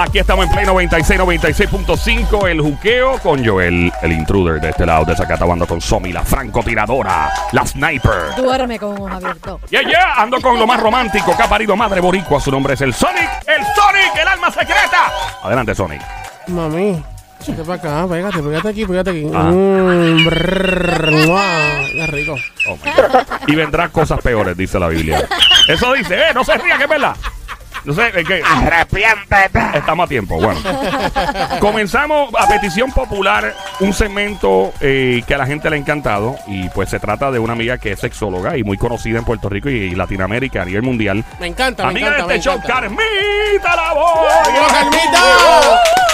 Aquí estamos en Play 96, 96.5, el juqueo con Joel, el intruder de este lado de Zacatau, ando con Somi, la francotiradora, la sniper. Duerme con ojos abiertos. Yeah, yeah, ando con lo más romántico que ha parido madre boricua, su nombre es el Sonic, el Sonic, el alma secreta. Adelante, Sonic. Mami, vete para acá, pégate, pégate aquí, pégate aquí. Ah. Mm, brrr, mua, qué rico. Oh, my God. Y vendrán cosas peores, dice la Biblia. Eso dice, eh, no se ría, que es verdad. No sé, es que Arrepiéntete. estamos a tiempo. Bueno, comenzamos a petición popular un segmento eh, que a la gente le ha encantado. Y pues se trata de una amiga que es sexóloga y muy conocida en Puerto Rico y Latinoamérica a nivel mundial. Me encanta, me Amiga encanta, de me este show, encanta. Carmita la voz. ¡Adiós, Carmita!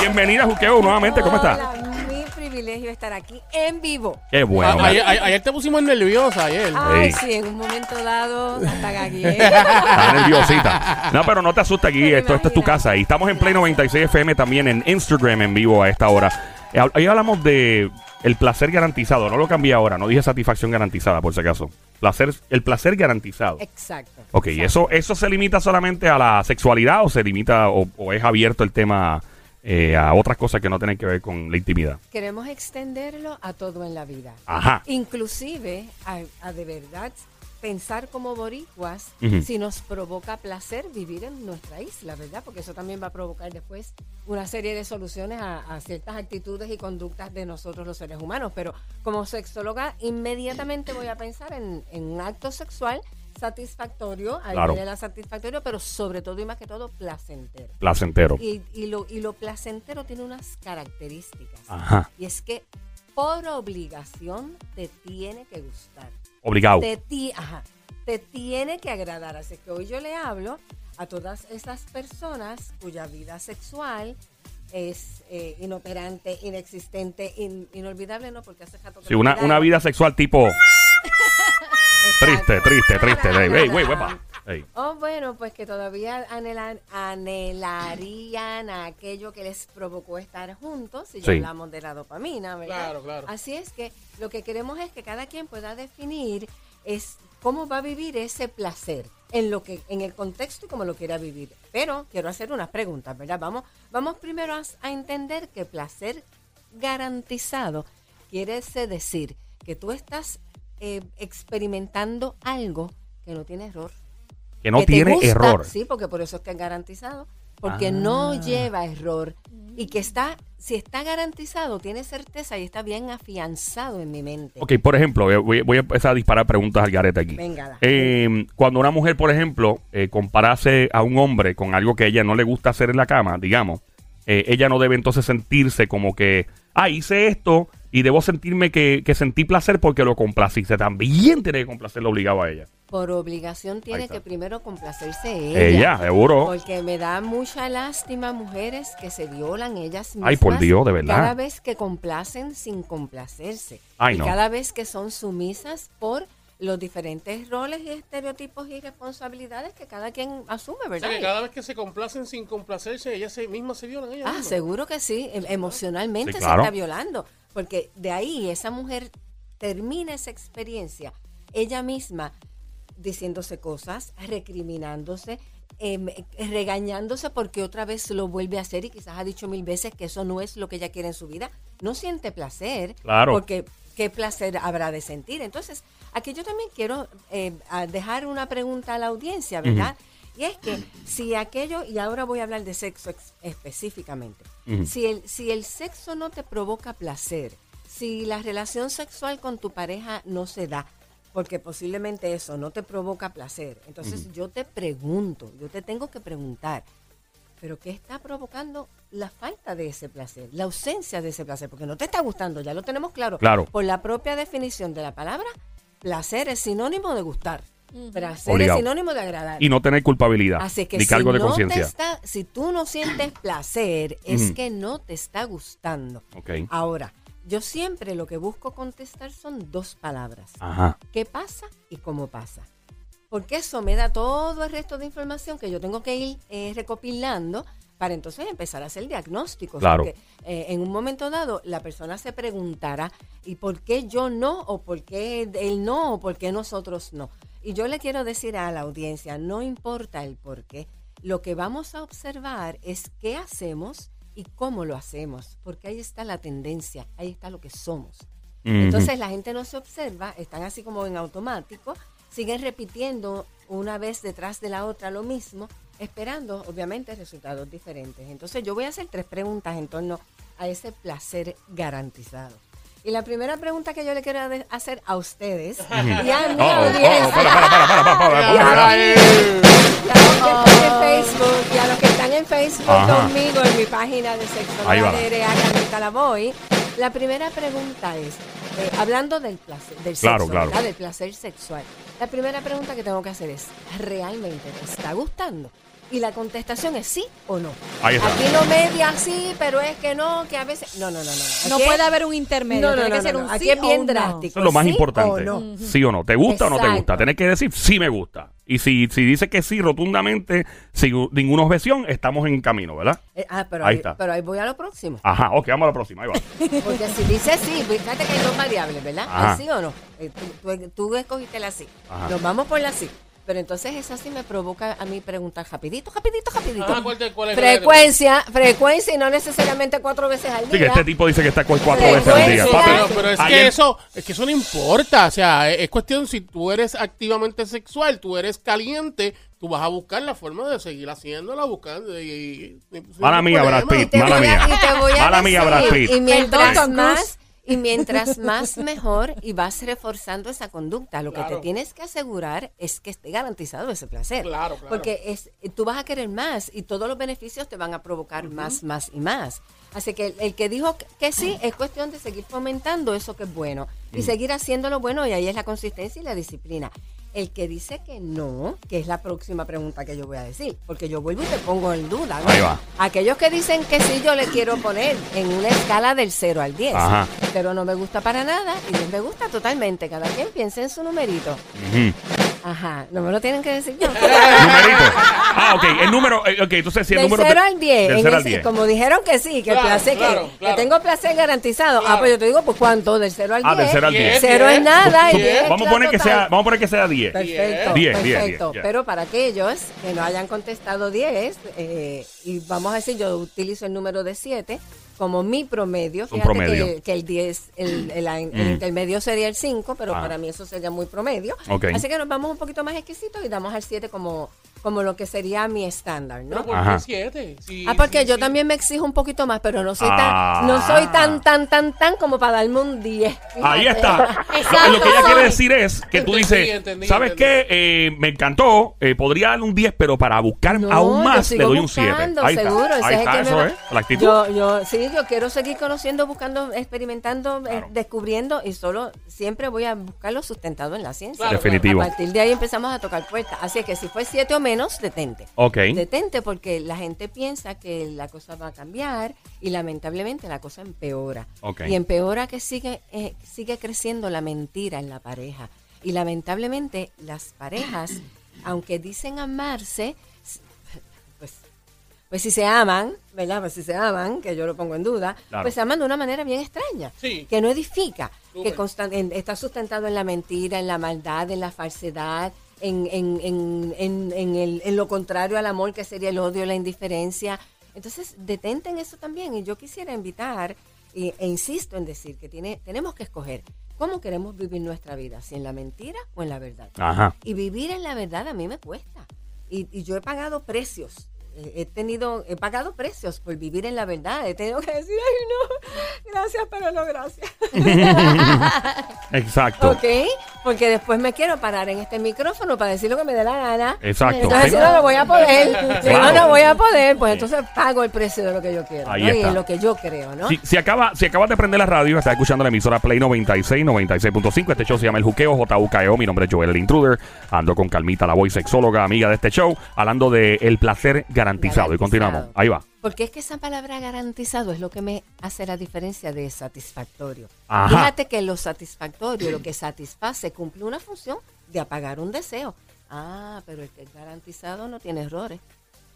Bienvenida, Juqueo, nuevamente. ¿Cómo estás? Hola, mi privilegio estar aquí en vivo. Qué bueno. A- ayer, ayer- ayer te pusimos nerviosa, ayer. Ay, sí, en un momento dado, hasta gagué. Está nerviosita. No, pero no te asustes aquí. Esto, esto es tu casa. Y estamos en Play 96 FM también en Instagram en vivo a esta hora. Eh, Ahí hablamos de el placer garantizado. No lo cambié ahora. No dije satisfacción garantizada, por si acaso. Placer, el placer garantizado. Exacto. Ok, ¿y eso, eso se limita solamente a la sexualidad o se limita o, o es abierto el tema eh, a otras cosas que no tienen que ver con la intimidad? Queremos extenderlo a todo en la vida. Ajá. Inclusive a, a de verdad pensar como boricuas si nos provoca placer vivir en nuestra isla, ¿verdad? Porque eso también va a provocar después una serie de soluciones a, a ciertas actitudes y conductas de nosotros los seres humanos. Pero como sexóloga, inmediatamente voy a pensar en, en un acto sexual satisfactorio, ahí Claro. viene la satisfactorio, pero sobre todo y más que todo placentero. Placentero. Y, y lo, y lo placentero tiene unas características. Ajá. Y es que por obligación te tiene que gustar. Obligado. Te, ti- ajá, te tiene que agradar. Así que hoy yo le hablo a todas esas personas cuya vida sexual es eh, inoperante, inexistente, in- inolvidable, no, porque hace rato que Sí, una, una vida sexual tipo. Triste, triste, triste. Ey, ey, ey, huepa. Ey. Oh, bueno, pues que todavía anhelan, anhelarían a aquello que les provocó estar juntos, si ya Sí. hablamos de la dopamina, ¿verdad? Claro, claro. Así es que lo que queremos es que cada quien pueda definir es cómo va a vivir ese placer en lo que en el contexto y como lo quiera vivir. Pero quiero hacer unas preguntas, ¿verdad? Vamos vamos primero a, a entender que placer garantizado quiere ese decir que tú estás eh, experimentando algo que no tiene error Que no que tiene gusta, error. Sí, porque por eso es que es garantizado. Porque Ah. no lleva error. Y que está, si está garantizado, tiene certeza y está bien afianzado en mi mente. Ok, por ejemplo, voy, voy a empezar a disparar preguntas al garete aquí. Venga. Eh, cuando una mujer, por ejemplo, eh, comparase a un hombre con algo que a ella no le gusta hacer en la cama, digamos, eh, ella no debe entonces sentirse como que, ah, hice esto y debo sentirme que, que sentí placer porque lo complaciste. También tiene que complacerlo obligado a ella. Por obligación tiene que primero complacerse ella. Ella, seguro. Porque me da mucha lástima mujeres que se violan ellas mismas. Ay, por Dios, de verdad. Cada vez que complacen sin complacerse. Ay, y no. cada vez que son sumisas por los diferentes roles y estereotipos y responsabilidades que cada quien asume, O ¿verdad? sea, que cada vez que se complacen sin complacerse, ellas se, mismas se violan ellas Ah, mismas. seguro que sí. Em- Emocionalmente Sí, se está violando. Porque de ahí esa mujer termina esa experiencia ella misma diciéndose cosas, recriminándose, em, regañándose porque otra vez lo vuelve a hacer y quizás ha dicho mil veces que eso no es lo que ella quiere en su vida. No siente placer. Claro. Porque qué placer habrá de sentir. Entonces, aquí yo también quiero eh, dejar una pregunta a la audiencia, ¿verdad? Y es que si aquello, y ahora voy a hablar de sexo ex- específicamente, si, el, si el sexo no te provoca placer, si la relación sexual con tu pareja no se da, porque posiblemente eso no te provoca placer, entonces yo te pregunto, yo te tengo que preguntar, pero ¿qué está provocando la falta de ese placer, la ausencia de ese placer? Porque no te está gustando, ya lo tenemos claro. Claro. Por la propia definición de la palabra, placer es sinónimo de gustar. Placer Obligado. es sinónimo de agradar. Y no tener culpabilidad. Así que ni si, cargo de no te conciencia. está, si tú no sientes placer, es que no te está gustando. Ok. Ahora, yo siempre lo que busco contestar son dos palabras. Ajá. ¿Qué pasa y cómo pasa? Porque eso me da todo el resto de información que yo tengo que ir eh, recopilando para entonces empezar a hacer diagnósticos. Claro. Porque eh, en un momento dado la persona se preguntará, ¿y por qué yo no? ¿O por qué él no? ¿O por qué nosotros no? Y yo le quiero decir a la audiencia, no importa el por qué, lo que vamos a observar es qué hacemos y cómo lo hacemos, porque ahí está la tendencia, ahí está lo que somos. Entonces la gente no se observa, están así como en automático, siguen repitiendo una vez detrás de la otra lo mismo, esperando obviamente resultados diferentes. Entonces yo voy a hacer tres preguntas en torno a ese placer garantizado. Y la primera pregunta que yo le quiero hacer a ustedes y a mi audiencia, Facebook y a los que están en Facebook Ajá. conmigo en mi página de sexo Carlita Lavoy, la primera pregunta es, eh, hablando del placer, del Claro, sexo, claro. del placer sexual, la primera pregunta que tengo que hacer es, ¿realmente te está gustando? Y la contestación es sí o no. Ahí está. Aquí no media sí, pero es que no, que a veces... No, no, no, no. No es- puede haber un intermedio. no, no, tiene no, que ser no, un. Aquí sí es bien o un no. drástico. Eso es lo más ¿Sí importante. o no? Sí o no. ¿Te gusta o no te gusta? Tienes que decir sí me gusta. Y si, si dice que sí rotundamente, sin ninguna objeción, estamos en camino, ¿verdad? Eh, ah, pero Ahí ahí, está. pero ahí voy a lo próximo. Aja, ok, vamos a la próxima. Ahí va. Porque si dice sí, pues, fíjate que hay dos variables, ¿verdad? Ajá. ¿El sí o no? Eh, tú, tú- tú escogiste la sí. Ajá. Nos vamos por la sí. Pero entonces esa sí me provoca a mí preguntar rapidito, rapidito, rapidito. Ajá, ¿cuál te- cuál es el frecuencia, frecuencia y no necesariamente cuatro veces al Sí, que día. este tipo dice que está cu- cuatro veces al día. Papi, Pero, pero es que eso, es que eso no importa, o sea, es, es cuestión si tú eres activamente sexual, tú eres caliente, tú vas a buscar la forma de seguir haciéndola, buscando y, y- y- Mala mía. Brad Pitt. Mala mía. Mala mía, Brad Pitt. Y mientras más y mientras más mejor y vas reforzando esa conducta, lo que te tienes que asegurar es que esté garantizado ese placer. Claro, claro. Porque es, tú vas a querer más y todos los beneficios te van a provocar más, más y más. Así que el, el que dijo que- que sí es cuestión de seguir fomentando eso que es bueno y seguir haciéndolo bueno y ahí es la consistencia y la disciplina. El que dice que no, que es la próxima pregunta que yo voy a decir, porque yo vuelvo y te pongo en duda. ¿no? Ahí va. Aquellos que dicen que sí, yo le quiero poner en una escala del 0 al 10. Ajá. Pero no me gusta para nada y 10 me gusta totalmente. Cada quien piensa en su numerito. Ajá, no me lo tienen que decir yo. Numerito. Ah, ok. El número. eh, Ok, entonces si el del número. 0 te- al 10. Del en 0 al ese- 10. Como dijeron que sí, que el Claro, placer, que- claro, que, claro. tengo placer garantizado. Ah, pues yo te digo, pues ¿cuánto? Del 0 al 10. Ah, del 0 al 10. Cero es nada. y Diez. 10 es Vamos a la poner que total. sea, vamos a poner que sea 10. Perfecto, Diez, diez, perfecto. diez, ya. Pero para aquellos que no hayan contestado 10, eh, y vamos a decir, yo utilizo el número de 7 como mi promedio. Un Fíjate promedio. Que, que el 10, el, el- el Mm. intermedio sería el 5, pero Ah. para mí eso sería muy promedio. Ok. Así que nos vamos un poquito más exquisitos y damos al 7 como, como lo que sería mi estándar, Pero ¿no? ¿por Ajá. qué siete? Sí, Ah, porque sí, yo sí. también me exijo un poquito más, pero no soy Ah. tan, no soy tan, tan, tan, tan como para darme un 10. Ahí está. Lo, Exacto. lo que ella quiere decir es que tú dices, entendí, ¿sabes entendí. qué? Eh, me encantó, eh, podría darle un 10, pero para buscar No, aún más le doy un 7. buscando, Ahí seguro. está, ahí es está me eso, ¿eh? La actitud. Yo, yo, sí, yo quiero seguir conociendo, buscando, experimentando, eh, descubriendo y solo siempre voy a buscarlo sustentado en la ciencia. Claro, Definitivo. A partir de ahí empezamos a tocar puertas. Así es que si fue siete o menos, detente. Ok. Detente porque la gente piensa que la cosa va a cambiar y lamentablemente la cosa empeora. Ok. Y empeora que sigue, eh, sigue creciendo la mentira en la pareja. Y lamentablemente las parejas, aunque dicen amarse, pues, pues si se aman, ¿verdad? Pues si se aman, que yo lo pongo en duda, Claro. pues se aman de una manera bien extraña, Sí. que no edifica, Súper. que en- está sustentado en la mentira, en la maldad, en la falsedad, en, en, en, en, en el, en lo contrario al amor, que sería el odio, la indiferencia. Entonces, detente en eso también. Y yo quisiera invitar, e insisto en decir que tiene, tenemos que escoger cómo queremos vivir nuestra vida, si en la mentira o en la verdad. Ajá. Y vivir en la verdad a mí me cuesta. Y, y yo he pagado precios. Eh, He tenido, he pagado precios por vivir en la verdad. He tenido que decir, ay no, gracias, pero no gracias. Exacto. ¿Ok? Porque después me quiero parar en este micrófono para decir lo que me dé la gana. Exacto. Entonces, si no, no voy a poder. Si no, no voy a poder, pues entonces pago el precio de lo que yo quiero. Ahí ¿no? Y está. lo que yo creo, ¿no? Si, si, acaba, si acabas de prender la radio, estás escuchando la emisora Play 96, 96.5. Este show se llama El Juqueo, JUKEO. Mi nombre es Joel el Intruder. Ando con Calmita, la voz sexóloga, amiga de este show, hablando de el placer garantizado. Y continuamos. Ahí va. Porque es que esa palabra garantizado es lo que me hace la diferencia de satisfactorio. Ajá. Fíjate que lo satisfactorio, lo que satisface, cumple una función de apagar un deseo. Ah, pero el que es garantizado no tiene errores.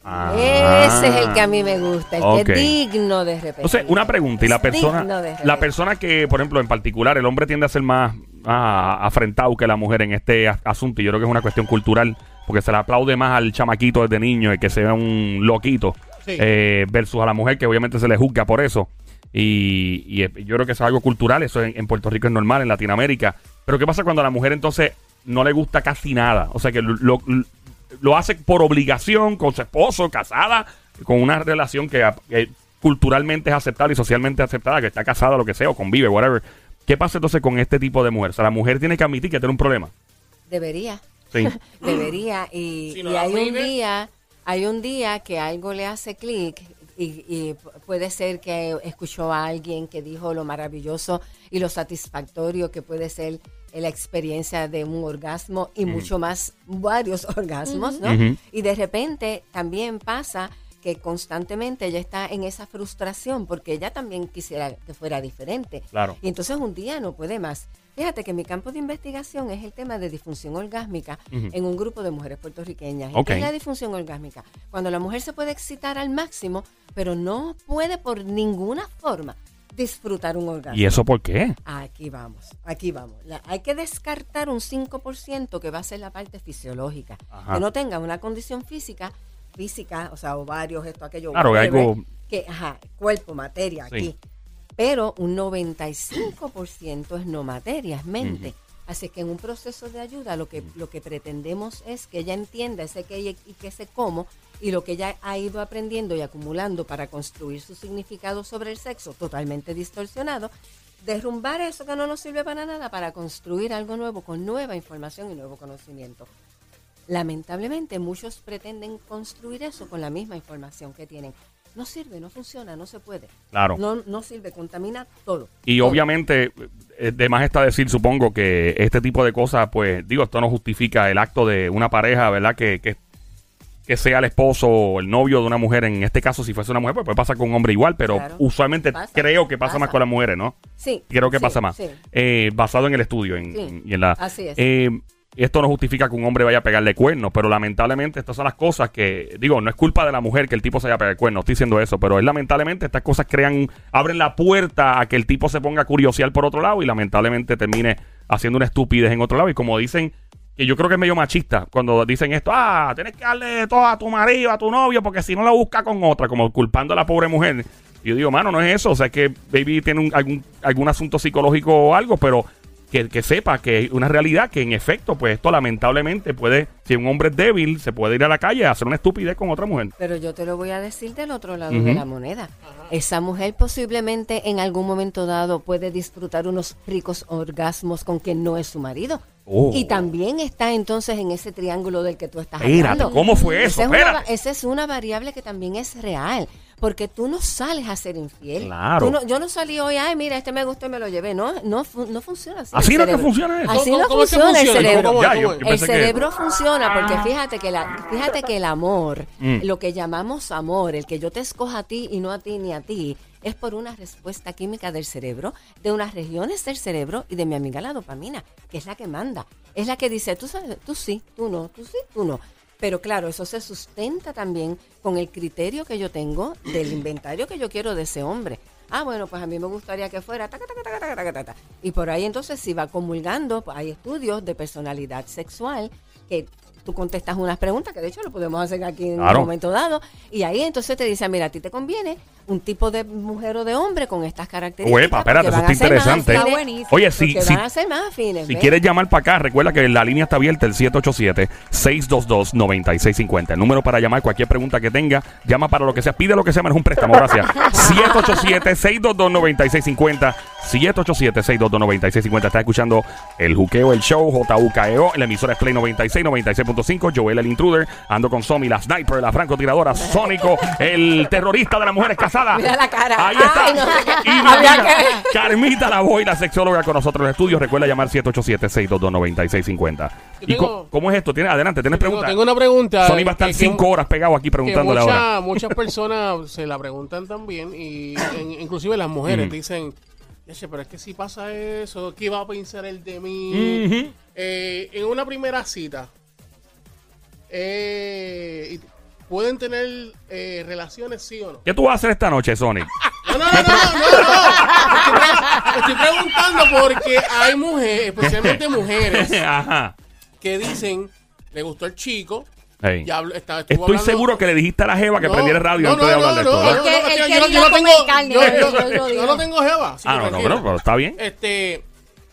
Ah. Ese es el que a mí me gusta, el que es digno de repetir. Entonces, una pregunta, y la persona, la persona que, por ejemplo, en particular, el hombre tiende a ser más ah, afrentado que la mujer en este asunto, y yo creo que es una cuestión cultural, porque se le aplaude más al chamaquito desde niño, el que sea un loquito, Sí. eh, versus a la mujer que obviamente se le juzga por eso. Y, y, yo creo que eso es algo cultural, eso en, en Puerto Rico es normal, en Latinoamérica. Pero ¿qué pasa cuando a la mujer entonces no le gusta casi nada? O sea, que lo, lo- lo hace por obligación, con su esposo, casada, con una relación que, culturalmente es aceptable y socialmente aceptada, que está casada, lo que sea, o convive, whatever. ¿Qué pasa entonces con este tipo de mujer? O sea, la mujer tiene que admitir que tiene un problema. Debería. Sí. Debería. Y, Si no y hay un día, hay un día que algo le hace clic y, y pu- puede ser que escuchó a alguien que dijo lo maravilloso y lo satisfactorio que puede ser la experiencia de un orgasmo y mucho más varios orgasmos, ¿no? Y de repente también pasa que constantemente ella está en esa frustración porque ella también quisiera que fuera diferente. Claro. Y entonces un día no puede más. Fíjate que mi campo de investigación es el tema de disfunción orgásmica en un grupo de mujeres puertorriqueñas. ¿Y Ok. ¿Qué es la disfunción orgásmica? Cuando la mujer se puede excitar al máximo, pero no puede por ninguna forma disfrutar un orgasmo. ¿Y eso por qué? Aquí vamos, aquí vamos. La- hay que descartar un 5% que va a ser la parte fisiológica. Ajá. Que no tenga una condición física, física, o sea, ovarios, esto, aquello. Claro, whatever, algo- Que, ajá, cuerpo, materia, Sí. aquí. Pero un 95% es no materia, es mente. Así que en un proceso de ayuda lo que, lo que pretendemos es que ella entienda ese qué y qué ese cómo y lo que ella ha ido aprendiendo y acumulando para construir su significado sobre el sexo totalmente distorsionado, derrumbar eso que no nos sirve para nada para construir algo nuevo con nueva información y nuevo conocimiento. Lamentablemente muchos pretenden construir eso con la misma información que tienen. No sirve, no funciona, no se puede. Claro. No, no sirve, contamina todo. Y Todo. obviamente, eh, de más está decir, supongo, que este tipo de cosas, pues, digo, esto no justifica el acto de una pareja, ¿verdad? Que, que, que sea el esposo o el novio de una mujer. En este caso, si fuese una mujer, pues puede pasar con un hombre igual, pero Claro. usualmente Pasa, creo que pasa, pasa. más con las mujeres, ¿no? Sí. Creo que sí, pasa más. sí. Eh, basado en el estudio en, Sí, y en la... así es. Eh, esto no justifica que un hombre vaya a pegarle cuernos, pero lamentablemente estas son las cosas que, digo, no es culpa de la mujer que el tipo se vaya a pegar cuernos, estoy diciendo eso, pero es lamentablemente estas cosas crean, abren la puerta a que el tipo se ponga curiosear por otro lado y lamentablemente termine haciendo una estupidez en otro lado. Y como dicen, que yo creo que es medio machista cuando dicen esto, ah, tienes que darle todo a tu marido, a tu novio, porque si no lo busca con otra, como culpando a la pobre mujer. Y yo digo, mano, no es eso, o sea, es que Baby tiene un- algún, algún asunto psicológico o algo, pero que, que sepa que es una realidad que en efecto, pues esto lamentablemente puede, si un hombre es débil, se puede ir a la calle a hacer una estupidez con otra mujer. Pero yo te lo voy a decir del otro lado de la moneda. Esa mujer posiblemente en algún momento dado puede disfrutar unos ricos orgasmos con quien no es su marido. Oh. Y también está entonces en ese triángulo del que tú estás Espérate, hablando. ¿cómo fue eso? Esa es, una, esa es una variable que también es real. Porque tú no sales a ser infiel. Claro. Tú no- yo no salí hoy, ay, mira, este me gustó y me lo llevé. No, no, no funciona así. Así no que funciona eso. Así ¿Cómo- no funciona el cerebro. ¿Cómo- Ya, cómo yo- es? yo El que- cerebro funciona porque fíjate que la, fíjate que el amor, Mm. lo que llamamos amor, el que yo te escoja a ti y no a ti ni a ti, es por una respuesta química del cerebro, de unas regiones del cerebro y de mi amiga la dopamina, que es la que manda. Es la que dice, tú sabes, tú sí, tú no, tú sí, tú no. Pero claro, eso se sustenta también con el criterio que yo tengo del inventario que yo quiero de ese hombre. Ah, bueno, pues a mí me gustaría que fuera. taca, taca, taca. Y por ahí entonces si va comulgando, pues, hay estudios de personalidad sexual que tú contestas unas preguntas, que de hecho lo podemos hacer aquí en Claro. un momento dado, y ahí entonces te dicen, mira, a ti te conviene un tipo de mujer o de hombre con estas características. Uepa, espérate, eso está interesante. afines, Está buenísimo. Oye, si, si, van a ser más afines. si quieres llamar para acá, recuerda que la línea está abierta, el 787-622-9650. El número para llamar cualquier pregunta que tenga, llama para lo que sea, pide lo que sea, menos un préstamo, gracias. 787-622-9650. 787-622-9650. Está escuchando el Juqueo, el show, JUKEO, la emisora es Play 96, 96.5. Joel, el intruder. Ando con Somi, la sniper, la francotiradora, Sónico, el terrorista de las mujeres casadas. Mira la cara. Ahí está. Ay, no. Y que- Carmita la voy, la sexóloga con nosotros en el estudio. Recuerda llamar 787-622-9650. Yo ¿Y tengo- cómo es esto? ¿Tienes, adelante, ¿tienes preguntas? tengo una pregunta. Sony va a estar que- que- cinco horas pegado aquí que preguntándole mucha- ahora. muchas personas se la preguntan también y en- inclusive las mujeres Ujú. dicen, "Yache, pero es que si pasa eso, ¿qué va a pensar el de mí? Eh, en una primera cita, eh, pueden tener eh, relaciones, sí o no. ¿Qué tú vas a hacer esta noche, Sonic? No, no, no, no, no, no. Estoy, pre- estoy preguntando porque hay mujeres, especialmente mujeres, Ajá. que dicen, le gustó el chico, Ey. ya hablo- está- estuvo Estoy hablando- seguro que le dijiste a la Jeva que No, prendiera radio no, antes de no, hablar de no, esto. yo no- tengo- jeva. Ah, no, no, pero, pero está bien. Este,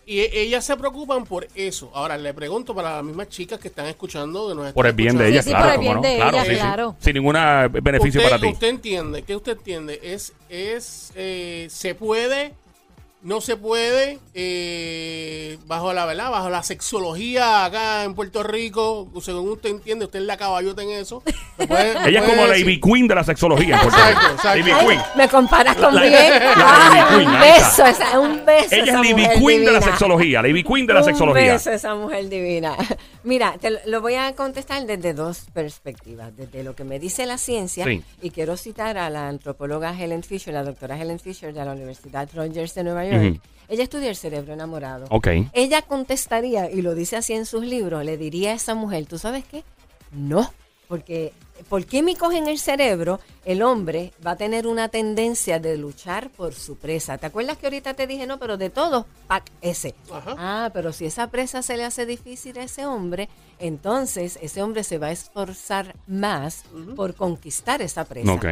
y e- ellas se preocupan por eso. Ahora, le pregunto para las mismas chicas que están escuchando. Que nos Por el bien de escuchando. ella, sí, claro. por el bien no. de claro, ella, sí, sí. claro. Sin ningún beneficio usted, para ti. Usted entiende, ¿qué usted entiende? Es, es, eh, se puede, no se puede, eh, bajo la verdad, bajo la sexología acá en Puerto Rico, según usted entiende, usted es la caballota en eso. ¿Me puede- me Ella es como la decir? Ivy Queen de la sexología. en Puerto Exacto, Rico. exacto. Ivy Ay, Queen. me comparas con La- bien. la Ay, Ivy Queen, un beso, esa- un beso. Ella es esa la Ivy mujer Queen de la sexología. La Ivy Queen de la Un sexología. beso esa mujer divina. Mira, te lo- lo voy a contestar desde dos perspectivas. Desde lo que me dice la ciencia, Sí. y quiero citar a la antropóloga Helen Fisher, la doctora Helen Fisher de la Universidad Rogers de Nueva York. Ella estudia el cerebro enamorado. Ok. Ella contestaría, y lo dice así en sus libros, le diría a esa mujer, ¿tú sabes qué? No, porque por químicos en el cerebro, el hombre va a tener una tendencia de luchar por su presa. ¿Te acuerdas que ahorita te dije, no, pero de todos, pack ese? Ajá. Ah, pero si esa presa se le hace difícil a ese hombre, entonces ese hombre se va a esforzar más por conquistar esa presa. Ok.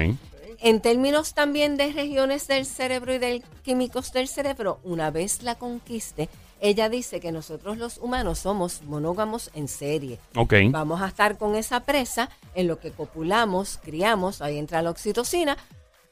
En términos también de regiones del cerebro y de químicos del cerebro, una vez la conquiste, ella dice que nosotros los humanos somos monógamos en serie. Ok. Vamos a estar con esa presa en lo que copulamos, criamos, ahí entra la oxitocina,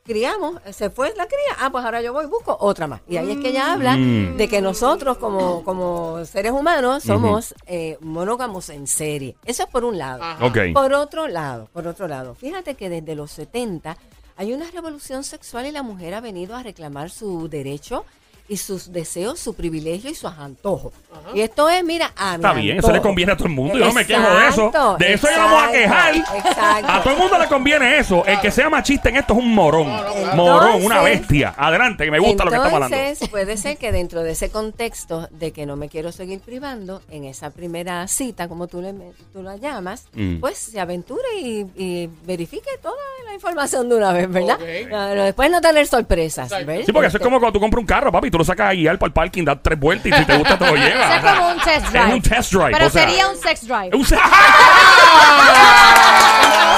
criamos, se fue la cría, ah, pues ahora yo voy, busco otra más. Y ahí es que ella habla Mm. de que nosotros como, como seres humanos somos eh, monógamos en serie. Eso es por un lado. Ajá. Ok. Por otro lado, por otro lado, fíjate que desde los 70 hay una revolución sexual y la mujer ha venido a reclamar su derecho y sus deseos, su privilegio y sus antojos. Y esto es, mira, a mi Está bien, eso le antojo. conviene a todo el mundo. Yo no me quejo de eso. Exacto, De eso ya vamos a exacto, quejar. exacto. A todo el mundo le conviene eso. El que sea machista en esto es un morón. claro. Morón, una Entonces- bestia. Adelante, que me gusta lo que estamos hablando. Entonces, puede ser que dentro de ese contexto de que no me quiero seguir privando, en esa primera cita, como tú, le, tú la llamas, Mm. pues se aventure y, y verifique toda la información de una vez, ¿verdad? Ok. No, no, después no tener sorpresas, Exacto. ¿ves? Sí, porque eso es Este, como cuando tú compras un carro, papi, tú lo sacas a guiar para el parking, das tres vueltas y si te gusta te lo llevas. Es como un test drive. Es un test drive. Pero o sea, sería un sex drive. un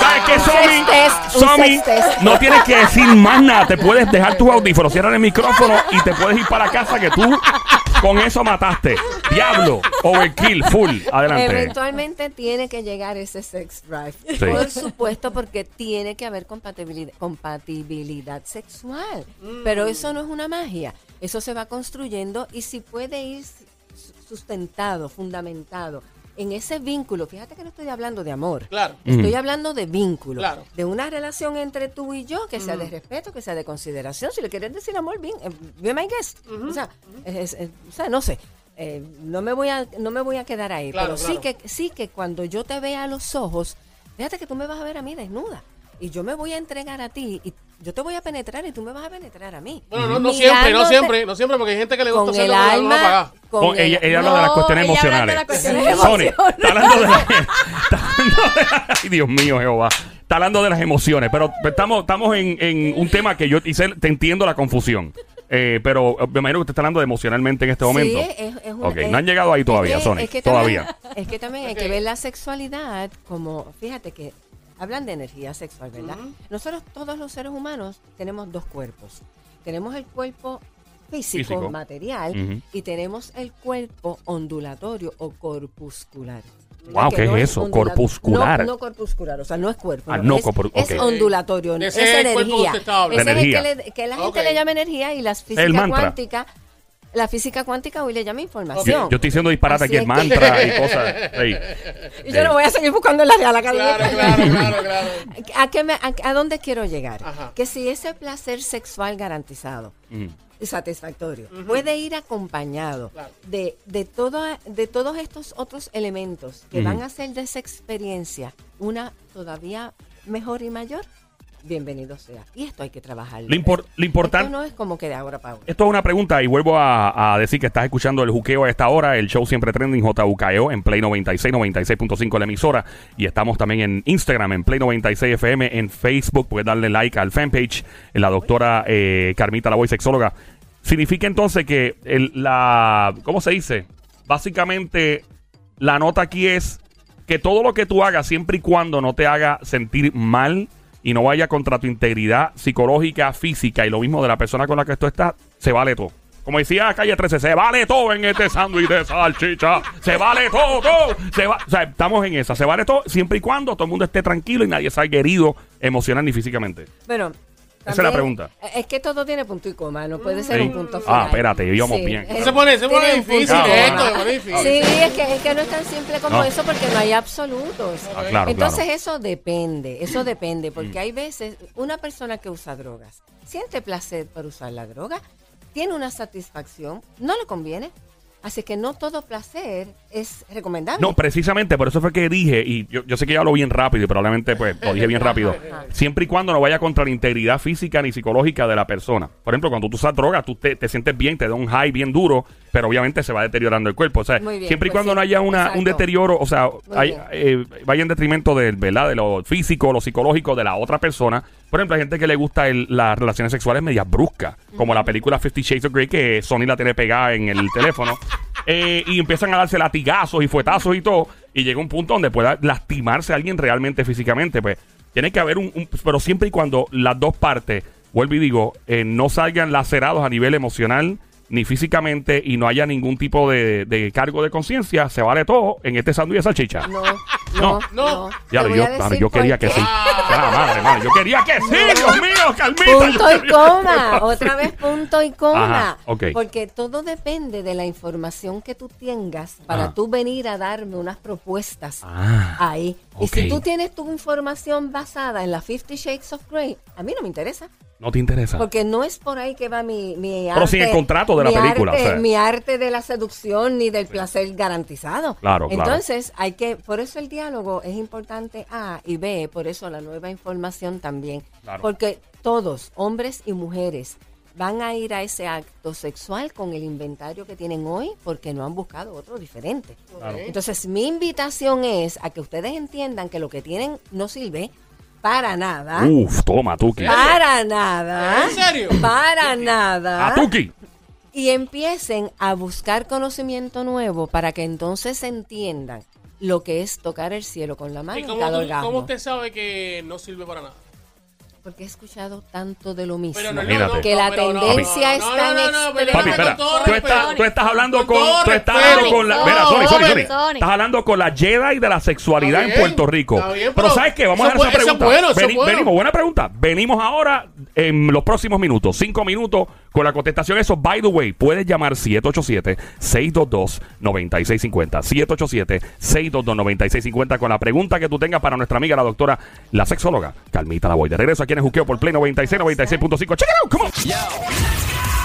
¿Sabes qué, Somi? test, Somi, no tienes que decir más nada. Te puedes dejar tus audífonos, cierrar el micrófono y te puedes ir para casa que tú con eso mataste. Diablo, overkill, full. Adelante. Eventualmente tiene que llegar ese sex drive. Sí. Por supuesto, porque tiene que haber compatibilidad, compatibilidad sexual. Pero eso no es una magia. Eso se va construyendo y si puede ir su- sustentado, fundamentado en ese vínculo. Fíjate que no estoy hablando de amor. Claro. Estoy hablando de vínculo, Claro. de una relación entre tú y yo que sea de respeto, que sea de consideración. Si le quieres decir amor, bien, eh, be my guest. O sea, es- es- o sea, no sé. eh, no me voy a no me voy a quedar ahí, Claro, pero sí que sí que cuando yo te vea a los ojos, fíjate que tú me vas a ver a mí desnuda y yo me voy a entregar a ti y yo te voy a penetrar y tú me vas a penetrar a mí. Bueno, no, no siempre, no siempre, no siempre, porque hay gente que le gusta con el hacerlo lo alma, con Con- el- ella, ella habla de las cuestiones ella habla de emocionales. las cuestiones Sony, está hablando de, está hablando de- Ay, Dios mío, Jehová. Está hablando de las emociones, pero estamos, estamos en, en un tema que yo hice, te entiendo la confusión. Eh, pero eh, me imagino que usted está hablando de emocionalmente en este momento. Sí, es, es una- Ok, es- no han llegado ahí todavía, es que- Sony. es que todavía. También, es que también hay que ver la sexualidad como, fíjate que hablan de energía sexual, ¿verdad? Nosotros todos los seres humanos tenemos dos cuerpos. Tenemos el cuerpo físico, Físico. material, y tenemos el cuerpo ondulatorio o corpuscular. Wow, Que ¿qué no es eso? Corpuscular. No, no corpuscular, o sea, no es cuerpo. Ah, no, no es, corpor- es ondulatorio, es es energía. usted estaba hablando. Ese es el Energía. que, le- que la gente le llama energía y la física cuántica. La física cuántica hoy le llama información. yo estoy diciendo disparate Así aquí, el es que- mantra y cosas. Ey. Y yo lo voy a seguir buscando en la Real Academia. Claro, claro, claro, claro. ¿A, qué me- a, a dónde quiero llegar? Ajá. Que si ese placer sexual garantizado Mm. y satisfactorio puede ir acompañado Claro. de, de, todo- de todos estos otros elementos que van a hacer de esa experiencia una todavía mejor y mayor, bienvenido sea. Y esto hay que trabajarlo. Lo, impor- lo importante... Esto no es como que de ahora para ahora. Esto es una pregunta y vuelvo a, a decir que estás escuchando el juqueo a esta hora, el show siempre trending JUKEO en Play 96, 96.5 la emisora y estamos también en Instagram en Play 96 FM, en Facebook puedes darle like al fanpage, la doctora eh, Carmita la voy sexóloga. Significa entonces que el, la, ¿cómo se dice? Básicamente la nota aquí es que todo lo que tú hagas siempre y cuando no te haga sentir mal y no vaya contra tu integridad psicológica, física y lo mismo de la persona con la que tú estás, se vale todo. Como decía Calle 13, se vale todo en este sándwich de salchicha. Se vale todo, todo. Se va, o sea, estamos en esa. Se vale todo siempre y cuando todo el mundo esté tranquilo y nadie salga herido emocional ni físicamente. Bueno, Esa es la pregunta. Es que todo tiene punto y coma, no puede ser Sí. un punto Ah, final. espérate, íbamos bien. eh, Se pone, se pone difícil esto, se pone difícil. Sí, es que, es que no es tan simple como No. eso porque no hay absolutos. Ah, claro, Entonces claro. eso depende, eso depende, porque hay veces una persona que usa drogas siente placer por usar la droga, tiene una satisfacción, no le conviene. Así que no todo placer es recomendable. No, precisamente, por eso fue que dije, y yo, yo sé que ya hablo bien rápido y probablemente pues lo dije bien rápido, siempre y cuando no vaya contra la integridad física ni psicológica de la persona. Por ejemplo, cuando tú usas droga, tú te, te sientes bien, te da un high bien duro, pero obviamente se va deteriorando el cuerpo. O sea, bien, siempre y pues cuando sí, no haya una, un deterioro, o sea, hay- eh, vaya en detrimento del, ¿verdad? de lo físico, lo psicológico de la otra persona. Por ejemplo, hay gente que le gusta el- las relaciones sexuales medias bruscas, como la película Fifty Shades of Grey, que Sony la tiene pegada en el teléfono. Eh, y empiezan a darse latigazos y fuetazos y todo. Y llega un punto donde pueda lastimarse a alguien realmente físicamente. Pues tiene que haber un, un- Pero siempre y cuando las dos partes, vuelvo y digo, eh, no salgan lacerados a nivel emocional ni físicamente y no haya ningún tipo de, de cargo de conciencia, se vale todo en este sándwich de salchicha. No, No. no, No. Ya, yo, yo quería que sí. Ya, madre, madre, yo quería que sí, Dios mío, Carmita. Punto y coma, otra vez punto y coma. Ajá. Porque todo depende de la información que tú tengas para Ajá. tú venir a darme unas propuestas Ah, ahí. Y si tú tienes tu información basada en la Fifty Shades of Grey, a mí no me interesa. No te interesa. Porque no es por ahí que va mi, mi Pero sin el contrato de la mi película, arte- o sea. Mi arte de la seducción ni del placer garantizado. Claro, claro. Entonces, hay que, por eso el diálogo es importante A y B, por eso la nueva información también. Claro. Porque todos, hombres y mujeres, van a ir a ese acto sexual con el inventario que tienen hoy porque no han buscado otro diferente. Claro. Entonces, mi invitación es a que ustedes entiendan que lo que tienen no sirve para nada. Uf, toma, Tuki. Para nada. ¿En serio? Para nada. A Tuki. Y empiecen a buscar conocimiento nuevo para que entonces entiendan lo que es tocar el cielo con la mano ¿Y en cómo, cada tú- orgasmo. cómo usted sabe que no sirve para nada? Porque he escuchado tanto de lo mismo. Pero no, no, Que la tendencia no, no, pero Papi, espera. Tú estás, tú estás hablando Con Tú estás hablando con la. Mira, sorry, sorry, sorry. Estás hablando con la Jedi de la sexualidad en Puerto Rico. bien, pero pero ¿sabes qué? Vamos a hacer esa es pregunta. bueno, eso es Veni- bueno. Venimos, buena pregunta. Venimos ahora en los próximos minutos, cinco minutos, con la contestación. Eso, by the way, puedes llamar 787-622-9650. 787-622-9650 con la pregunta que tú tengas para nuestra amiga, la doctora, la sexóloga, Calmita La Voy. De regreso aquí en el Juqueo por Play 96, 96.5. Check it out, come on.